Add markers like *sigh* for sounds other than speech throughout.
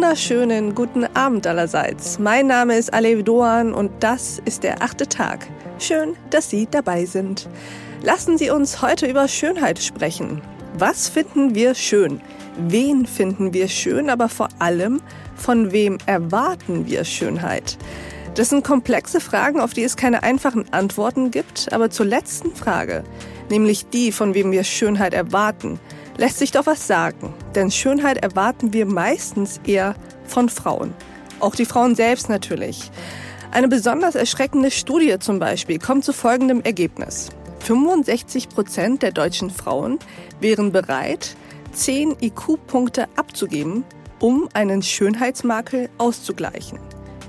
wunderschönen guten Abend allerseits. Mein Name ist Alev Doan und das ist der achte Tag. Schön, dass Sie dabei sind. Lassen Sie uns heute über Schönheit sprechen. Was finden wir schön? Wen finden wir schön? Aber vor allem, von wem erwarten wir Schönheit? Das sind komplexe Fragen, auf die es keine einfachen Antworten gibt. Aber zur letzten Frage, nämlich die, von wem wir Schönheit erwarten, lässt sich doch was sagen. Denn Schönheit erwarten wir meistens eher von Frauen. Auch die Frauen selbst natürlich. Eine besonders erschreckende Studie zum Beispiel kommt zu folgendem Ergebnis. 65 Prozent der deutschen Frauen wären bereit, 10 IQ-Punkte abzugeben, um einen Schönheitsmakel auszugleichen.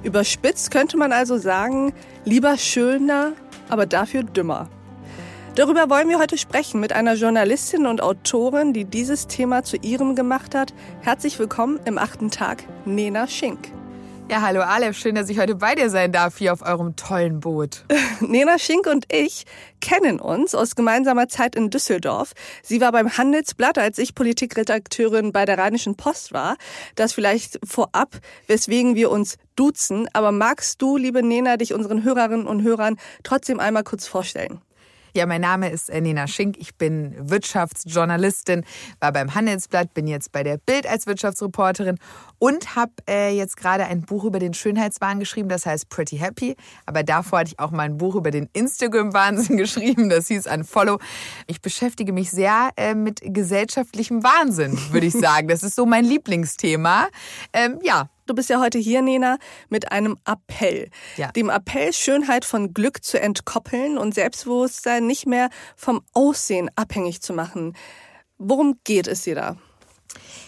Überspitzt könnte man also sagen, lieber schöner, aber dafür dümmer. Darüber wollen wir heute sprechen mit einer Journalistin und Autorin, die dieses Thema zu ihrem gemacht hat. Herzlich willkommen im achten Tag, Nena Schink. Ja, hallo Aleph, schön, dass ich heute bei dir sein darf, hier auf eurem tollen Boot. *laughs* Nena Schink und ich kennen uns aus gemeinsamer Zeit in Düsseldorf. Sie war beim Handelsblatt, als ich Politikredakteurin bei der Rheinischen Post war. Das vielleicht vorab, weswegen wir uns duzen. Aber magst du, liebe Nena, dich unseren Hörerinnen und Hörern trotzdem einmal kurz vorstellen? Ja, mein Name ist Nena Schink. Ich bin Wirtschaftsjournalistin, war beim Handelsblatt, bin jetzt bei der Bild als Wirtschaftsreporterin und habe äh, jetzt gerade ein Buch über den Schönheitswahn geschrieben, das heißt Pretty Happy. Aber davor hatte ich auch mal ein Buch über den Instagram-Wahnsinn *laughs* geschrieben, das hieß Unfollow. Ich beschäftige mich sehr äh, mit gesellschaftlichem Wahnsinn, würde ich *laughs* sagen. Das ist so mein Lieblingsthema. Ähm, ja, Du bist ja heute hier, Nena, mit einem Appell. Ja. Dem Appell, Schönheit von Glück zu entkoppeln und Selbstbewusstsein nicht mehr vom Aussehen abhängig zu machen. Worum geht es dir da?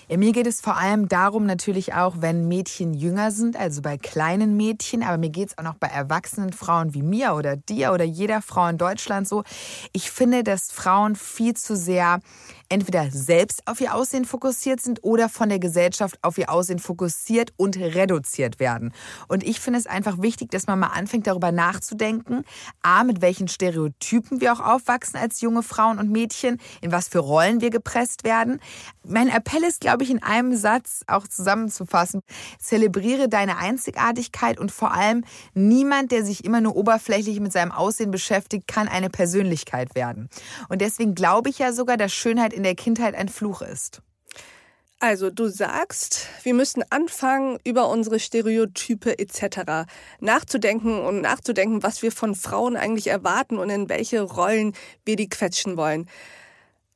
Ja, mir geht es vor allem darum, natürlich auch, wenn Mädchen jünger sind, also bei kleinen Mädchen, aber mir geht es auch noch bei erwachsenen Frauen wie mir oder dir oder jeder Frau in Deutschland so. Ich finde, dass Frauen viel zu sehr entweder selbst auf ihr Aussehen fokussiert sind oder von der Gesellschaft auf ihr Aussehen fokussiert und reduziert werden. Und ich finde es einfach wichtig, dass man mal anfängt darüber nachzudenken, a, mit welchen Stereotypen wir auch aufwachsen als junge Frauen und Mädchen, in was für Rollen wir gepresst werden. Mein Appell ist, glaube ich, in einem Satz auch zusammenzufassen. Zelebriere deine Einzigartigkeit und vor allem niemand, der sich immer nur oberflächlich mit seinem Aussehen beschäftigt, kann eine Persönlichkeit werden. Und deswegen glaube ich ja sogar, dass Schönheit in der Kindheit ein Fluch ist? Also du sagst, wir müssen anfangen, über unsere Stereotype etc. nachzudenken und nachzudenken, was wir von Frauen eigentlich erwarten und in welche Rollen wir die quetschen wollen.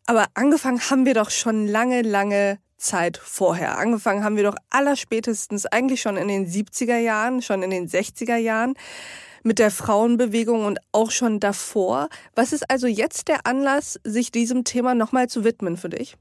Aber angefangen haben wir doch schon lange, lange Zeit vorher. Angefangen haben wir doch allerspätestens eigentlich schon in den 70er Jahren, schon in den 60er Jahren mit der Frauenbewegung und auch schon davor. Was ist also jetzt der Anlass, sich diesem Thema nochmal zu widmen für dich?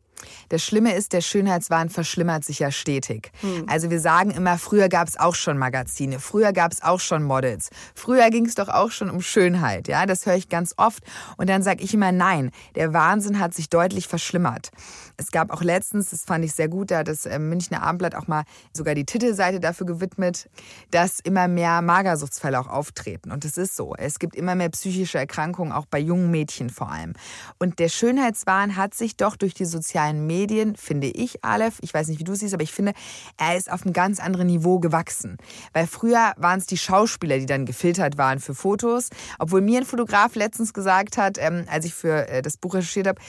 Das Schlimme ist, der Schönheitswahn verschlimmert sich ja stetig. Hm. Also wir sagen immer, früher gab es auch schon Magazine, früher gab es auch schon Models, früher ging es doch auch schon um Schönheit. Ja, das höre ich ganz oft. Und dann sage ich immer, nein, der Wahnsinn hat sich deutlich verschlimmert. Es gab auch letztens, das fand ich sehr gut, da hat das äh, Münchner Abendblatt auch mal sogar die Titelseite dafür gewidmet, dass immer mehr Magersuchtsfälle auch auftreten. Und es ist so. Es gibt immer mehr psychische Erkrankungen, auch bei jungen Mädchen vor allem. Und der Schönheitswahn hat sich doch durch die sozialen sozialen Medien, finde ich, Aleph, ich weiß nicht, wie du siehst, aber ich finde, er ist auf einem ganz anderen Niveau gewachsen. Weil früher waren es die Schauspieler, die dann gefiltert waren für Fotos. Obwohl mir ein Fotograf letztens gesagt hat, ähm, als ich für äh, das Buch recherchiert habe,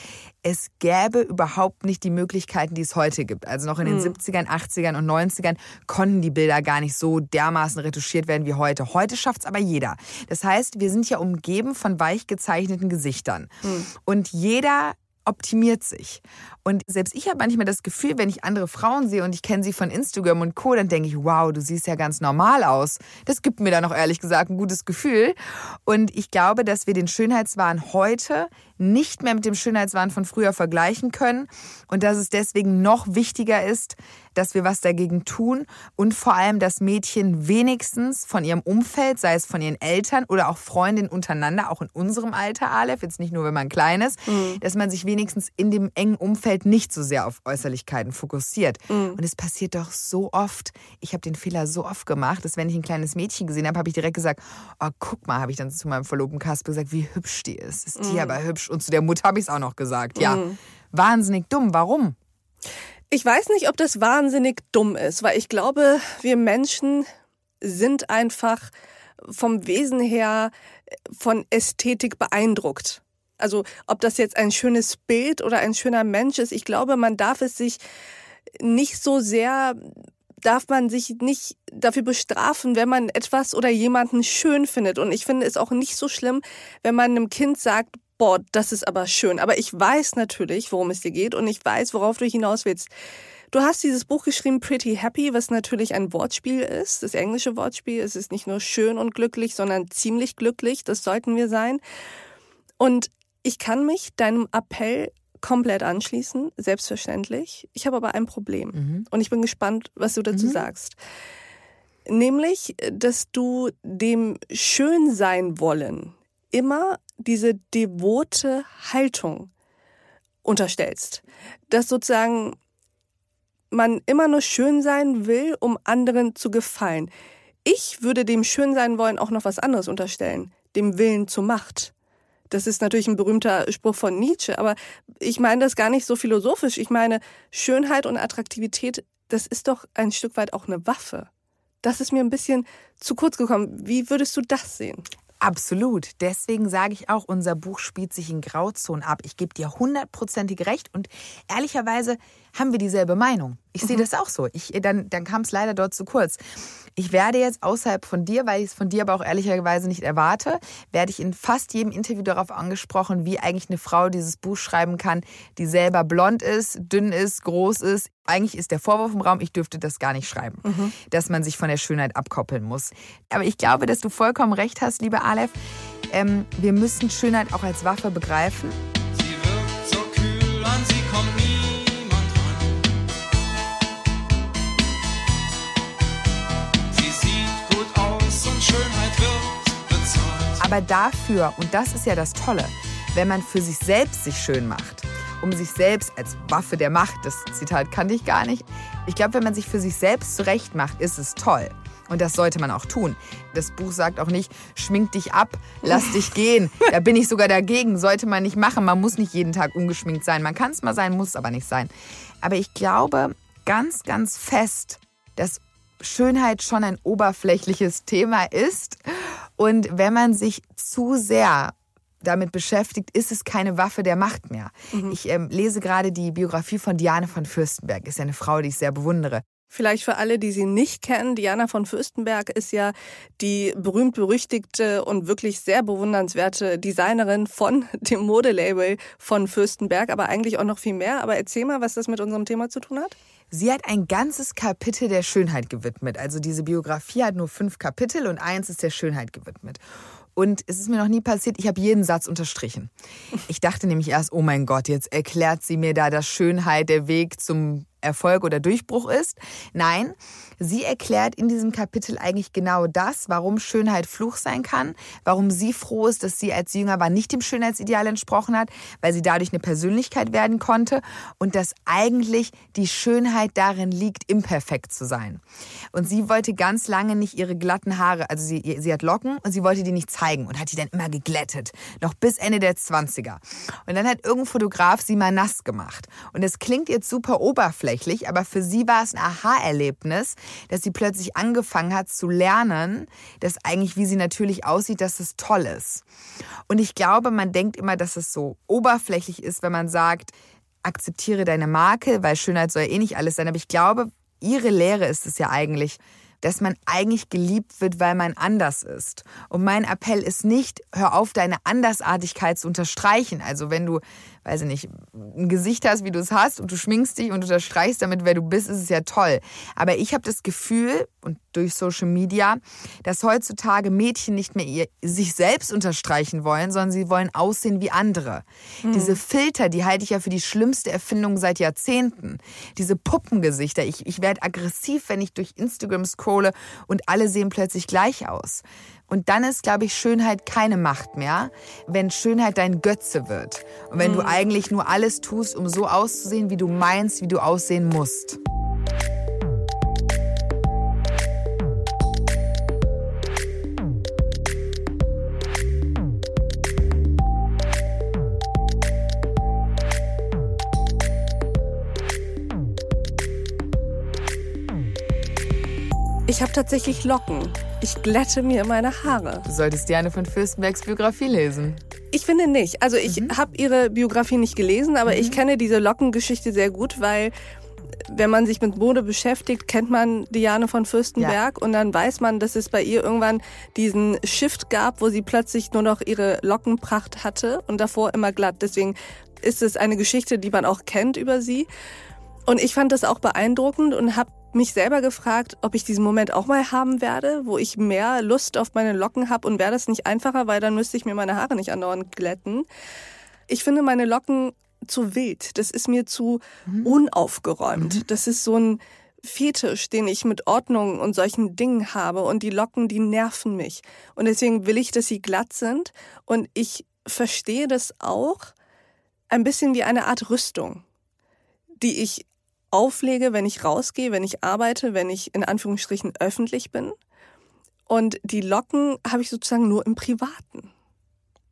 es gäbe überhaupt nicht die Möglichkeiten, die es heute gibt. Also noch in den mhm. 70ern, 80ern und 90ern konnten die Bilder gar nicht so dermaßen retuschiert werden wie heute. Heute schafft es aber jeder. Das heißt, wir sind ja umgeben von weich gezeichneten Gesichtern. Mhm. Und jeder optimiert sich. Und selbst ich habe manchmal das Gefühl, wenn ich andere Frauen sehe und ich kenne sie von Instagram und Co., dann denke ich, wow, du siehst ja ganz normal aus. Das gibt mir dann auch ehrlich gesagt ein gutes Gefühl. Und ich glaube, dass wir den Schönheitswahn heute nicht mehr mit dem Schönheitswahn von früher vergleichen können und dass es deswegen noch wichtiger ist, dass wir was dagegen tun und vor allem, dass Mädchen wenigstens von ihrem Umfeld, sei es von ihren Eltern oder auch Freundinnen untereinander, auch in unserem Alter, Aleph, jetzt nicht nur, wenn man klein ist, mhm. dass man sich wenigstens in dem engen Umfeld nicht so sehr auf Äußerlichkeiten fokussiert. Mhm. Und es passiert doch so oft, ich habe den Fehler so oft gemacht, dass wenn ich ein kleines Mädchen gesehen habe, habe ich direkt gesagt, oh, guck mal, habe ich dann zu meinem Verlobten Kasper gesagt, wie hübsch die ist. Ist die mhm. aber hübsch? Und zu der Mutter habe ich es auch noch gesagt. Ja, mhm. wahnsinnig dumm. Warum? Ich weiß nicht, ob das wahnsinnig dumm ist, weil ich glaube, wir Menschen sind einfach vom Wesen her von Ästhetik beeindruckt. Also ob das jetzt ein schönes Bild oder ein schöner Mensch ist, ich glaube, man darf es sich nicht so sehr darf man sich nicht dafür bestrafen, wenn man etwas oder jemanden schön findet. Und ich finde es auch nicht so schlimm, wenn man einem Kind sagt, boah, das ist aber schön. Aber ich weiß natürlich, worum es dir geht und ich weiß, worauf du hinaus willst. Du hast dieses Buch geschrieben, Pretty Happy, was natürlich ein Wortspiel ist, das englische Wortspiel. Es ist nicht nur schön und glücklich, sondern ziemlich glücklich. Das sollten wir sein. Und ich kann mich deinem Appell komplett anschließen, selbstverständlich. Ich habe aber ein Problem mhm. und ich bin gespannt, was du dazu mhm. sagst. Nämlich, dass du dem Schönsein wollen immer diese devote Haltung unterstellst. Dass sozusagen man immer nur schön sein will, um anderen zu gefallen. Ich würde dem Schönsein wollen auch noch was anderes unterstellen, dem Willen zur Macht. Das ist natürlich ein berühmter Spruch von Nietzsche, aber ich meine das gar nicht so philosophisch. Ich meine, Schönheit und Attraktivität, das ist doch ein Stück weit auch eine Waffe. Das ist mir ein bisschen zu kurz gekommen. Wie würdest du das sehen? Absolut. Deswegen sage ich auch, unser Buch spielt sich in Grauzonen ab. Ich gebe dir hundertprozentig recht und ehrlicherweise haben wir dieselbe Meinung. Ich mhm. sehe das auch so. Ich, dann dann kam es leider dort zu kurz. Ich werde jetzt außerhalb von dir, weil ich es von dir aber auch ehrlicherweise nicht erwarte, werde ich in fast jedem Interview darauf angesprochen, wie eigentlich eine Frau dieses Buch schreiben kann, die selber blond ist, dünn ist, groß ist. Eigentlich ist der Vorwurf im Raum, ich dürfte das gar nicht schreiben, mhm. dass man sich von der Schönheit abkoppeln muss. Aber ich glaube, dass du vollkommen recht hast, liebe Aleph. Ähm, wir müssen Schönheit auch als Waffe begreifen. Aber dafür, und das ist ja das Tolle, wenn man für sich selbst sich schön macht, um sich selbst als Waffe der Macht, das Zitat kannte ich gar nicht, ich glaube, wenn man sich für sich selbst zurecht macht, ist es toll. Und das sollte man auch tun. Das Buch sagt auch nicht, schmink dich ab, lass dich gehen. *laughs* Da bin ich sogar dagegen. Sollte man nicht machen. Man muss nicht jeden Tag ungeschminkt sein. Man kann es mal sein, muss es aber nicht sein. Aber ich glaube ganz, ganz fest, dass Schönheit schon ein oberflächliches Thema ist. Und wenn man sich zu sehr damit beschäftigt, ist es keine Waffe der Macht mehr. Mhm. Ich ähm, lese gerade die Biografie von Diane von Fürstenberg. Ist ja eine Frau, die ich sehr bewundere. Vielleicht für alle, die sie nicht kennen, Diana von Fürstenberg ist ja die berühmt-berüchtigte und wirklich sehr bewundernswerte Designerin von *laughs* dem Modelabel von Fürstenberg, aber eigentlich auch noch viel mehr. Aber erzähl mal, was das mit unserem Thema zu tun hat. Sie hat ein ganzes Kapitel der Schönheit gewidmet. Also diese Biografie hat nur fünf Kapitel und eins ist der Schönheit gewidmet. Und es ist mir noch nie passiert, ich habe jeden Satz unterstrichen. Ich dachte nämlich erst, oh mein Gott, jetzt erklärt sie mir da, dass Schönheit der Weg zum Erfolg oder Durchbruch ist. Nein, sie erklärt in diesem Kapitel eigentlich genau das, warum Schönheit Fluch sein kann, warum sie froh ist, dass sie als Jünger war nicht dem Schönheitsideal entsprochen hat, weil sie dadurch eine Persönlichkeit werden konnte und dass eigentlich die Schönheit darin liegt, imperfekt zu sein. Und sie wollte ganz lange nicht ihre glatten Haare, also sie, sie hat Locken und sie wollte die nicht zeigen und hat die dann immer geglättet, noch bis Ende der 20er. Und dann hat irgendein Fotograf sie mal nass gemacht. Und es klingt jetzt super oberflächlich, oberflächlich, aber für sie war es ein Aha-Erlebnis, dass sie plötzlich angefangen hat zu lernen, dass eigentlich, wie sie natürlich aussieht, dass es toll ist. Und ich glaube, man denkt immer, dass es so oberflächlich ist, wenn man sagt, akzeptiere deine Marke, weil Schönheit soll ja eh nicht alles sein. Aber ich glaube, ihre Lehre ist es ja eigentlich, dass man eigentlich geliebt wird, weil man anders ist. Und mein Appell ist nicht, hör auf, deine Andersartigkeit zu unterstreichen. Also wenn du weiß ich nicht, ein Gesicht hast, wie du es hast und du schminkst dich und unterstreichst damit, wer du bist, ist es ja toll. Aber ich habe das Gefühl, und durch Social Media, dass heutzutage Mädchen nicht mehr ihr, sich selbst unterstreichen wollen, sondern sie wollen aussehen wie andere. Mhm. Diese Filter, die halte ich ja für die schlimmste Erfindung seit Jahrzehnten. Diese Puppengesichter. Ich, ich werde aggressiv, wenn ich durch Instagram scrolle und alle sehen plötzlich gleich aus. Und dann ist, glaube ich, Schönheit keine Macht mehr, wenn Schönheit dein Götze wird. Und wenn mhm. du eigentlich nur alles tust, um so auszusehen, wie du meinst, wie du aussehen musst. Ich habe tatsächlich Locken. Ich glätte mir meine Haare. Du solltest Diane von Fürstenbergs Biografie lesen. Ich finde nicht. Also ich mhm. habe ihre Biografie nicht gelesen, aber mhm. ich kenne diese Lockengeschichte sehr gut, weil wenn man sich mit Mode beschäftigt, kennt man Diane von Fürstenberg ja. und dann weiß man, dass es bei ihr irgendwann diesen Shift gab, wo sie plötzlich nur noch ihre Lockenpracht hatte und davor immer glatt. Deswegen ist es eine Geschichte, die man auch kennt über sie. Und ich fand das auch beeindruckend und habe mich selber gefragt, ob ich diesen Moment auch mal haben werde, wo ich mehr Lust auf meine Locken habe und wäre das nicht einfacher, weil dann müsste ich mir meine Haare nicht andauernd glätten. Ich finde meine Locken zu wild. Das ist mir zu mhm. unaufgeräumt. Mhm. Das ist so ein Fetisch, den ich mit Ordnung und solchen Dingen habe. Und die Locken, die nerven mich. Und deswegen will ich, dass sie glatt sind. Und ich verstehe das auch ein bisschen wie eine Art Rüstung, die ich auflege, wenn ich rausgehe, wenn ich arbeite, wenn ich in Anführungsstrichen öffentlich bin. Und die Locken habe ich sozusagen nur im Privaten.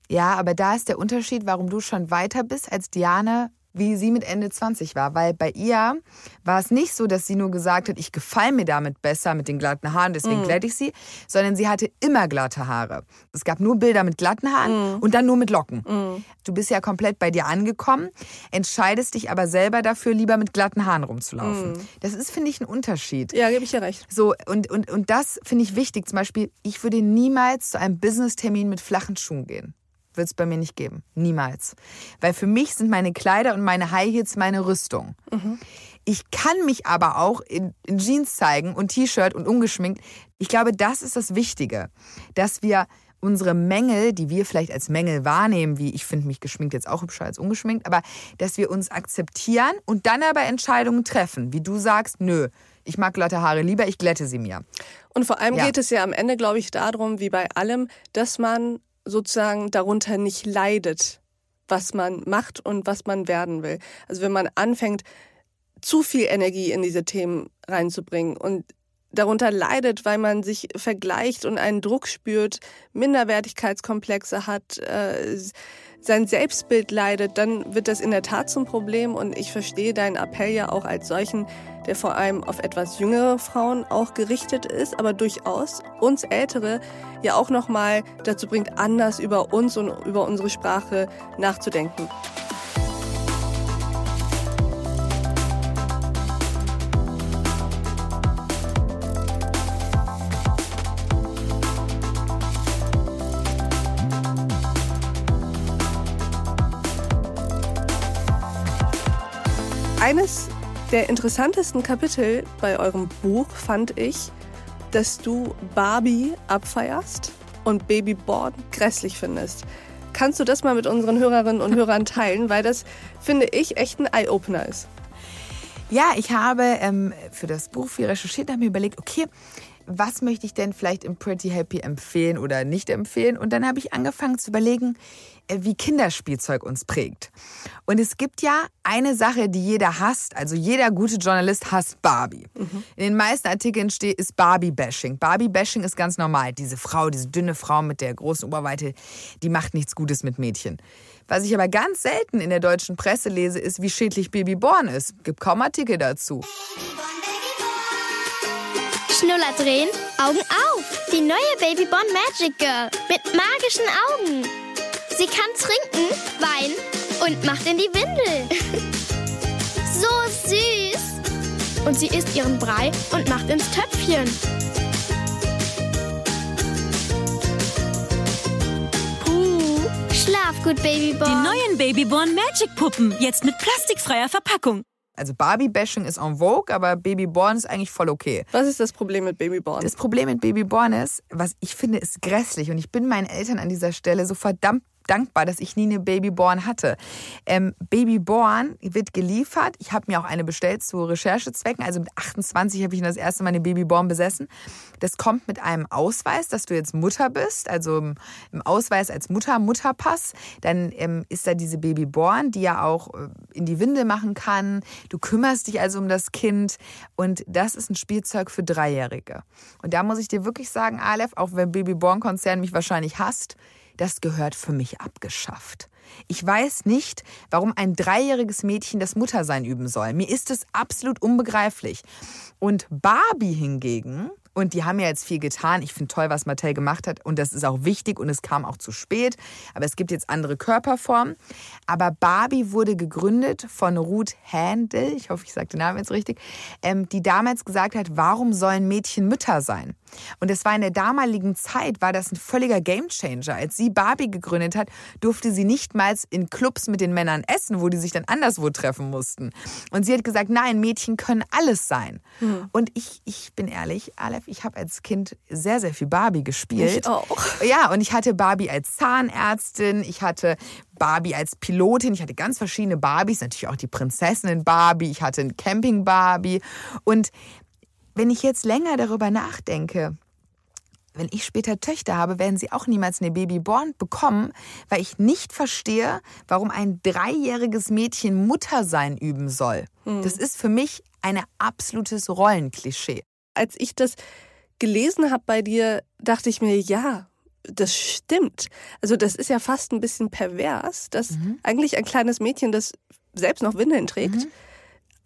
Ja, aber da ist der Unterschied, warum du schon weiter bist als Diane wie sie mit Ende 20 war. Weil bei ihr war es nicht so, dass sie nur gesagt hat, ich gefalle mir damit besser mit den glatten Haaren, deswegen mm. glätte ich sie, sondern sie hatte immer glatte Haare. Es gab nur Bilder mit glatten Haaren mm. und dann nur mit Locken. Mm. Du bist ja komplett bei dir angekommen, entscheidest dich aber selber dafür, lieber mit glatten Haaren rumzulaufen. Mm. Das ist, finde ich, ein Unterschied. Ja, gebe ich dir recht. So, und, und, und das finde ich wichtig. Zum Beispiel, ich würde niemals zu einem Business-Termin mit flachen Schuhen gehen wird es bei mir nicht geben. Niemals. Weil für mich sind meine Kleider und meine High Heels meine Rüstung. Mhm. Ich kann mich aber auch in, in Jeans zeigen und T-Shirt und ungeschminkt. Ich glaube, das ist das Wichtige, dass wir unsere Mängel, die wir vielleicht als Mängel wahrnehmen, wie ich finde mich geschminkt jetzt auch hübscher als ungeschminkt, aber dass wir uns akzeptieren und dann aber Entscheidungen treffen, wie du sagst, nö, ich mag glatte Haare lieber, ich glätte sie mir. Und vor allem ja. geht es ja am Ende, glaube ich, darum, wie bei allem, dass man sozusagen darunter nicht leidet, was man macht und was man werden will. Also wenn man anfängt, zu viel Energie in diese Themen reinzubringen und darunter leidet, weil man sich vergleicht und einen Druck spürt, Minderwertigkeitskomplexe hat, äh, sein Selbstbild leidet, dann wird das in der Tat zum Problem. Und ich verstehe deinen Appell ja auch als solchen, der vor allem auf etwas jüngere Frauen auch gerichtet ist, aber durchaus uns Ältere ja auch nochmal dazu bringt, anders über uns und über unsere Sprache nachzudenken. Eines der interessantesten Kapitel bei eurem Buch fand ich, dass du Barbie abfeierst und Babyborn grässlich findest. Kannst du das mal mit unseren Hörerinnen und Hörern teilen, weil das, finde ich, echt ein Eye-Opener ist. Ja, ich habe ähm, für das Buch viel recherchiert, habe mir überlegt, okay, was möchte ich denn vielleicht im Pretty Happy empfehlen oder nicht empfehlen? Und dann habe ich angefangen zu überlegen, äh, wie Kinderspielzeug uns prägt. Und es gibt ja eine Sache, die jeder hasst. Also jeder gute Journalist hasst Barbie. Mhm. In den meisten Artikeln steht, ist Barbie-Bashing. Barbie-Bashing ist ganz normal. Diese Frau, diese dünne Frau mit der großen Oberweite, die macht nichts Gutes mit Mädchen. Was ich aber ganz selten in der deutschen Presse lese, ist, wie schädlich Babyborn ist. Gibt kaum Artikel dazu. Schnuller drehen, Augen auf. Die neue Babyborn Magic Girl mit magischen Augen. Sie kann trinken, weinen und macht in die Windel. *laughs* so süß. Und sie isst ihren Brei und macht ins Töpfchen. Puh, schlaf gut, Babyborn. Die neuen Babyborn Magic Puppen, jetzt mit plastikfreier Verpackung. Also Barbie-Bashing ist en vogue, aber Babyborn ist eigentlich voll okay. Was ist das Problem mit Babyborn? Das Problem mit Babyborn ist, was ich finde, ist grässlich. Und ich bin meinen Eltern an dieser Stelle so verdammt dankbar, dass ich nie eine Babyborn hatte. Ähm, Babyborn wird geliefert. Ich habe mir auch eine bestellt zu Recherchezwecken. Also mit 28 habe ich das erste Mal eine Babyborn besessen. Das kommt mit einem Ausweis, dass du jetzt Mutter bist, also im Ausweis als Mutter, Mutterpass. Dann ähm, ist da diese Babyborn, die ja auch äh, in die Winde machen kann. Du kümmerst dich also um das Kind und das ist ein Spielzeug für Dreijährige. Und da muss ich dir wirklich sagen, Aleph, auch wenn Babyborn-Konzern mich wahrscheinlich hasst, das gehört für mich abgeschafft. Ich weiß nicht, warum ein dreijähriges Mädchen das Muttersein üben soll. Mir ist es absolut unbegreiflich. Und Barbie hingegen Und die haben ja jetzt viel getan. Ich finde toll, was Mattel gemacht hat. Und das ist auch wichtig und es kam auch zu spät. Aber es gibt jetzt andere Körperformen. Aber Barbie wurde gegründet von Ruth Handel, ich hoffe, ich sage den Namen jetzt richtig, ähm, die damals gesagt hat, warum sollen Mädchen Mütter sein? Und es war in der damaligen Zeit, war das ein völliger Gamechanger. Als sie Barbie gegründet hat, durfte sie nicht mal in Clubs mit den Männern essen, wo die sich dann anderswo treffen mussten. Und sie hat gesagt, nein, Mädchen können alles sein. Mhm. Und ich, ich bin ehrlich, Aleph, ich habe als Kind sehr, sehr viel Barbie gespielt. Ich auch. Ja, und ich hatte Barbie als Zahnärztin, ich hatte Barbie als Pilotin, ich hatte ganz verschiedene Barbies, natürlich auch die Prinzessinnen Barbie, ich hatte ein Camping Barbie. Und wenn ich jetzt länger darüber nachdenke, wenn ich später Töchter habe, werden sie auch niemals eine Babyborn bekommen, weil ich nicht verstehe, warum ein dreijähriges Mädchen Muttersein üben soll. Mhm. Das ist für mich ein absolutes Rollenklischee. Als ich das gelesen habe bei dir, dachte ich mir, ja, das stimmt. Also das ist ja fast ein bisschen pervers, dass mhm. eigentlich ein kleines Mädchen, das selbst noch Windeln trägt, mhm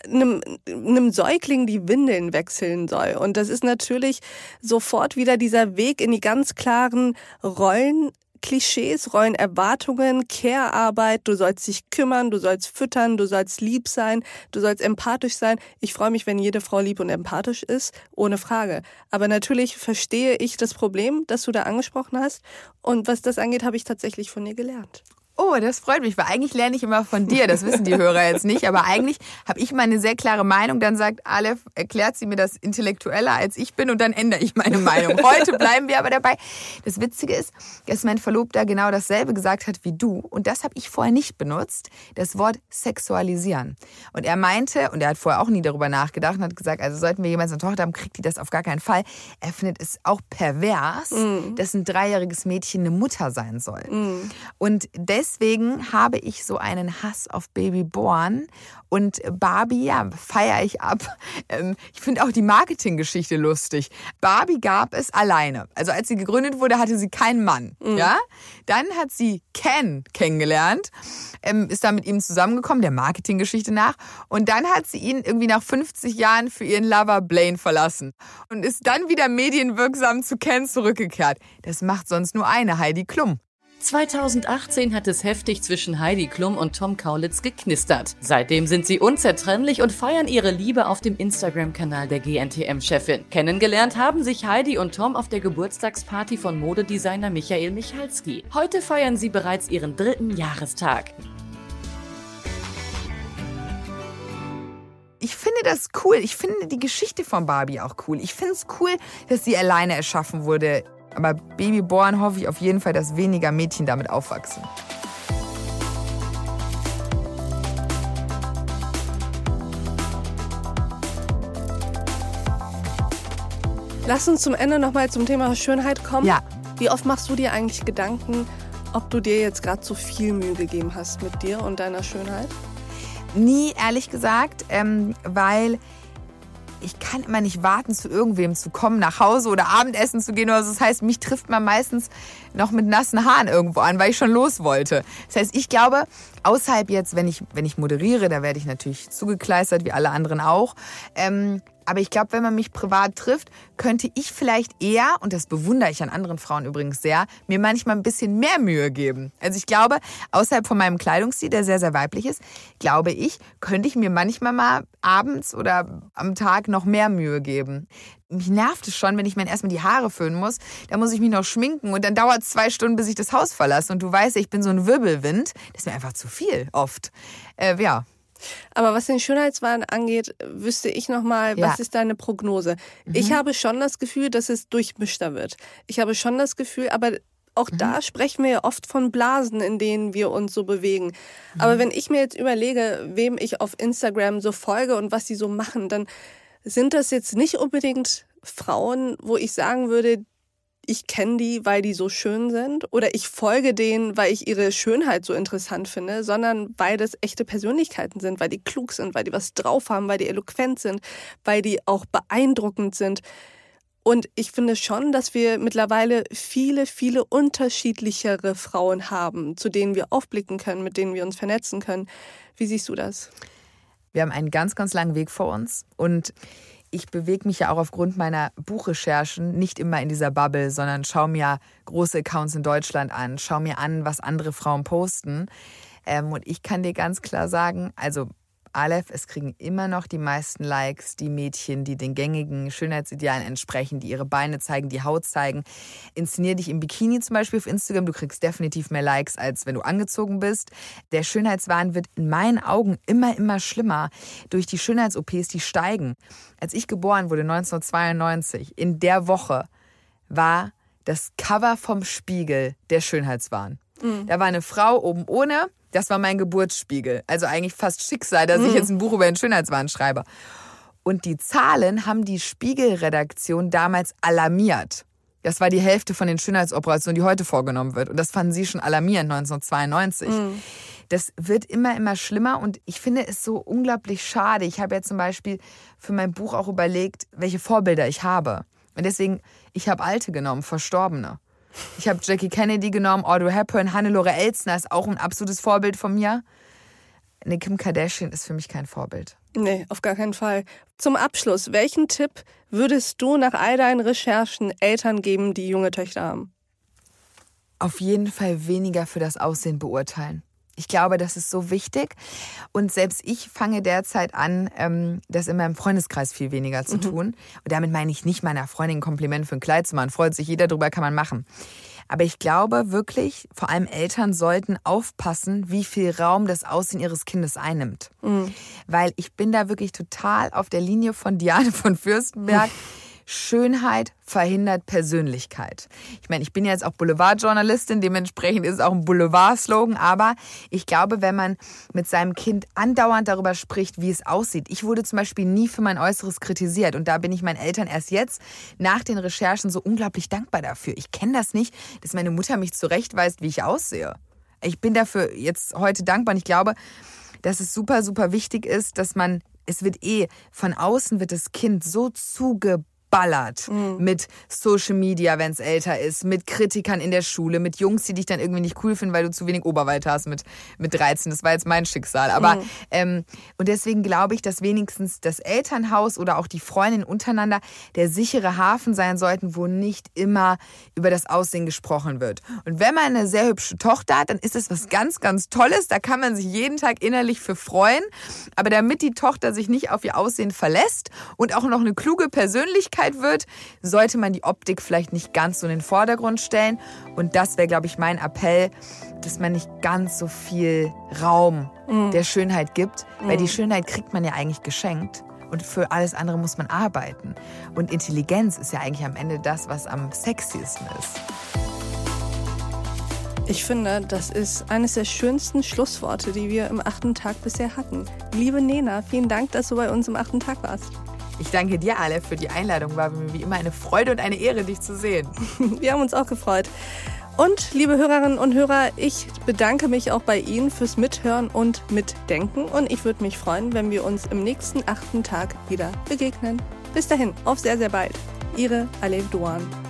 einem, einem Säugling die Windeln wechseln soll. Und das ist natürlich sofort wieder dieser Weg in die ganz klaren Rollen. Klischees, Rollenerwartungen, Care-Arbeit, du sollst dich kümmern, du sollst füttern, du sollst lieb sein, du sollst empathisch sein. Ich freue mich, wenn jede Frau lieb und empathisch ist, ohne Frage. Aber natürlich verstehe ich das Problem, das du da angesprochen hast. Und was das angeht, habe ich tatsächlich von dir gelernt. Oh, das freut mich, weil eigentlich lerne ich immer von dir. Das wissen die Hörer jetzt nicht. Aber eigentlich habe ich meine sehr klare Meinung. Dann sagt Aleph, erklärt sie mir das intellektueller als ich bin und dann ändere ich meine Meinung. *laughs* Heute bleiben wir aber dabei. Das Witzige ist, dass mein Verlobter genau dasselbe gesagt hat wie du. Und das habe ich vorher nicht benutzt. Das Wort sexualisieren. Und er meinte, und er hat vorher auch nie darüber nachgedacht und hat gesagt, also sollten wir jemals eine Tochter haben, kriegt die das auf gar keinen Fall. Er findet es auch pervers, mm. dass ein dreijähriges Mädchen eine Mutter sein soll. Mm. Und deswegen deswegen habe ich so einen Hass auf Babyborn und Barbie, ja, feiere ich ab. *laughs* Ähm, ich finde auch die Marketinggeschichte lustig. Barbie gab es alleine. Also als sie gegründet wurde, hatte sie keinen Mann. Mhm. Ja? Dann hat sie Ken kennengelernt, ähm, ist da mit ihm zusammengekommen, der Marketinggeschichte nach. Und dann hat sie ihn irgendwie nach 50 Jahren für ihren Lover Blaine verlassen und ist dann wieder medienwirksam zu Ken zurückgekehrt. Das macht sonst nur eine, Heidi Klum. 2018 hat es heftig zwischen Heidi Klum und Tom Kaulitz geknistert. Seitdem sind sie unzertrennlich und feiern ihre Liebe auf dem Instagram-Kanal der GNTM-Chefin. Kennengelernt haben sich Heidi und Tom auf der Geburtstagsparty von Modedesigner Michael Michalski. Heute feiern sie bereits ihren dritten Jahrestag. ich finde das cool. Ich finde die Geschichte von Barbie auch cool. Ich finde es cool, dass sie alleine erschaffen wurde. Aber Babyborn hoffe ich auf jeden Fall, dass weniger Mädchen damit aufwachsen. Lass uns zum Ende nochmal zum Thema Schönheit kommen. Ja. Wie oft machst du dir eigentlich Gedanken, ob du dir jetzt gerade zu viel Mühe gegeben hast mit dir und deiner Schönheit? Nie, ehrlich gesagt, ähm, weil ich kann immer nicht warten, zu irgendwem zu kommen, nach Hause oder Abendessen zu gehen oder so. Das heißt, mich trifft man meistens noch mit nassen Haaren irgendwo an, weil ich schon los wollte. Das heißt, ich glaube, außerhalb jetzt, wenn ich, wenn ich moderiere, da werde ich natürlich zugekleistert, wie alle anderen auch. Ähm, aber ich glaube, wenn man mich privat trifft, könnte ich vielleicht eher, und das bewundere ich an anderen Frauen übrigens sehr, mir manchmal ein bisschen mehr Mühe geben. Also ich glaube, außerhalb von meinem Kleidungsstil, der sehr, sehr weiblich ist, glaube ich, könnte ich mir manchmal mal abends oder am Tag noch mehr Mühe geben. Mich nervt es schon, wenn ich mir erstmal die Haare föhnen muss. Da muss ich mich noch schminken und dann dauert es zwei Stunden, bis ich das Haus verlasse. Und du weißt, ich bin so ein Wirbelwind. Das ist mir einfach zu viel oft. Äh, ja, aber was den Schönheitswahn angeht, wüsste ich nochmal, was ja. ist deine Prognose? Mhm. Ich habe schon das Gefühl, dass es durchmischter wird. Ich habe schon das Gefühl, aber auch mhm. da sprechen wir ja oft von Blasen, in denen wir uns so bewegen. Mhm. Aber wenn ich mir jetzt überlege, wem ich auf Instagram so folge und was sie so machen, dann sind das jetzt nicht unbedingt Frauen, wo ich sagen würde, ich kenne die, weil die so schön sind oder ich folge denen, weil ich ihre Schönheit so interessant finde, sondern weil das echte Persönlichkeiten sind, weil die klug sind, weil die was drauf haben, weil die eloquent sind, weil die auch beeindruckend sind. Und ich finde schon, dass wir mittlerweile viele, viele unterschiedlichere Frauen haben, zu denen wir aufblicken können, mit denen wir uns vernetzen können. Wie siehst du das? Wir haben einen ganz, ganz langen Weg vor uns und ich bewege mich ja auch aufgrund meiner Buchrecherchen nicht immer in dieser Bubble, sondern schaue mir große Accounts in Deutschland an, schaue mir an, was andere Frauen posten. Ähm, und ich kann dir ganz klar sagen, also Aleph, es kriegen immer noch die meisten Likes die Mädchen, die den gängigen Schönheitsidealen entsprechen, die ihre Beine zeigen, die Haut zeigen. Inszenier dich im Bikini zum Beispiel auf Instagram, du kriegst definitiv mehr Likes, als wenn du angezogen bist. Der Schönheitswahn wird in meinen Augen immer, immer schlimmer durch die Schönheits-OPs, die steigen. Als ich geboren wurde, 1992, in der Woche war das Cover vom Spiegel der Schönheitswahn. Mhm. Da war eine Frau oben ohne, das war mein Geburtsspiegel. Also eigentlich fast Schicksal, dass mhm. ich jetzt ein Buch über den Schönheitswahn schreibe. Und die Zahlen haben die Spiegelredaktion damals alarmiert. Das war die Hälfte von den Schönheitsoperationen, die heute vorgenommen wird. Und das fanden sie schon alarmierend 1992. Mhm. Das wird immer, immer schlimmer und ich finde es so unglaublich schade. Ich habe ja zum Beispiel für mein Buch auch überlegt, welche Vorbilder ich habe. Und deswegen, ich habe Alte genommen, Verstorbene. Ich habe Jackie Kennedy genommen, Audrey Hepburn, Hannelore Elsner ist auch ein absolutes Vorbild von mir. Eine Kim Kardashian ist für mich kein Vorbild. Nee, auf gar keinen Fall. Zum Abschluss, welchen Tipp würdest du nach all deinen Recherchen Eltern geben, die junge Töchter haben? Auf jeden Fall weniger für das Aussehen beurteilen. Ich glaube, das ist so wichtig. Und selbst ich fange derzeit an, ähm, das in meinem Freundeskreis viel weniger zu mhm. tun. Und damit meine ich nicht meiner Freundin ein Kompliment für ein Kleid zu machen. Freut sich jeder drüber, kann man machen. Aber ich glaube wirklich, vor allem Eltern sollten aufpassen, wie viel Raum das Aussehen ihres Kindes einnimmt. Mhm. Weil ich bin da wirklich total auf der Linie von Diane *laughs* von Fürstenberg. Mhm *laughs* Schönheit verhindert Persönlichkeit. Ich meine, ich bin jetzt auch Boulevardjournalistin, dementsprechend ist es auch ein Boulevard-Slogan, aber ich glaube, wenn man mit seinem Kind andauernd darüber spricht, wie es aussieht. Ich wurde zum Beispiel nie für mein Äußeres kritisiert und da bin ich meinen Eltern erst jetzt nach den Recherchen so unglaublich dankbar dafür. Ich kenne das nicht, dass meine Mutter mich zurechtweist, wie ich aussehe. Ich bin dafür jetzt heute dankbar und ich glaube, dass es super, super wichtig ist, dass man es wird eh, von außen wird das Kind so zugebaut ballert mhm. mit Social Media, wenn es älter ist, mit Kritikern in der Schule, mit Jungs, die dich dann irgendwie nicht cool finden, weil du zu wenig Oberweite hast mit, mit 13. Das war jetzt mein Schicksal. Aber mhm. ähm, und deswegen glaube ich, dass wenigstens das Elternhaus oder auch die Freundinnen untereinander der sichere Hafen sein sollten, wo nicht immer über das Aussehen gesprochen wird. Und wenn man eine sehr hübsche Tochter hat, dann ist das was ganz, ganz Tolles. Da kann man sich jeden Tag innerlich für freuen. Aber damit die Tochter sich nicht auf ihr Aussehen verlässt und auch noch eine kluge Persönlichkeit Persönlichkeit wird, sollte man die Optik vielleicht nicht ganz so in den Vordergrund stellen. Und das wäre, glaube ich, mein Appell, dass man nicht ganz so viel Raum mhm. der Schönheit gibt, mhm. weil die Schönheit kriegt man ja eigentlich geschenkt. Und für alles andere muss man arbeiten. Und Intelligenz ist ja eigentlich am Ende das, was am sexiesten ist. Ich finde, das ist eines der schönsten Schlussworte, die wir im achten Tag bisher hatten. Liebe Nena, vielen Dank, dass du bei uns im achten Tag warst. Ich danke dir, Ale, für die Einladung. War mir wie immer eine Freude und eine Ehre, dich zu sehen. *laughs* Wir haben uns auch gefreut. Und liebe Hörerinnen und Hörer, ich bedanke mich auch bei Ihnen fürs Mithören und Mitdenken. Und ich würde mich freuen, wenn wir uns im nächsten achten Tag wieder begegnen. Bis dahin, auf sehr, sehr bald. Ihre Alev Doan.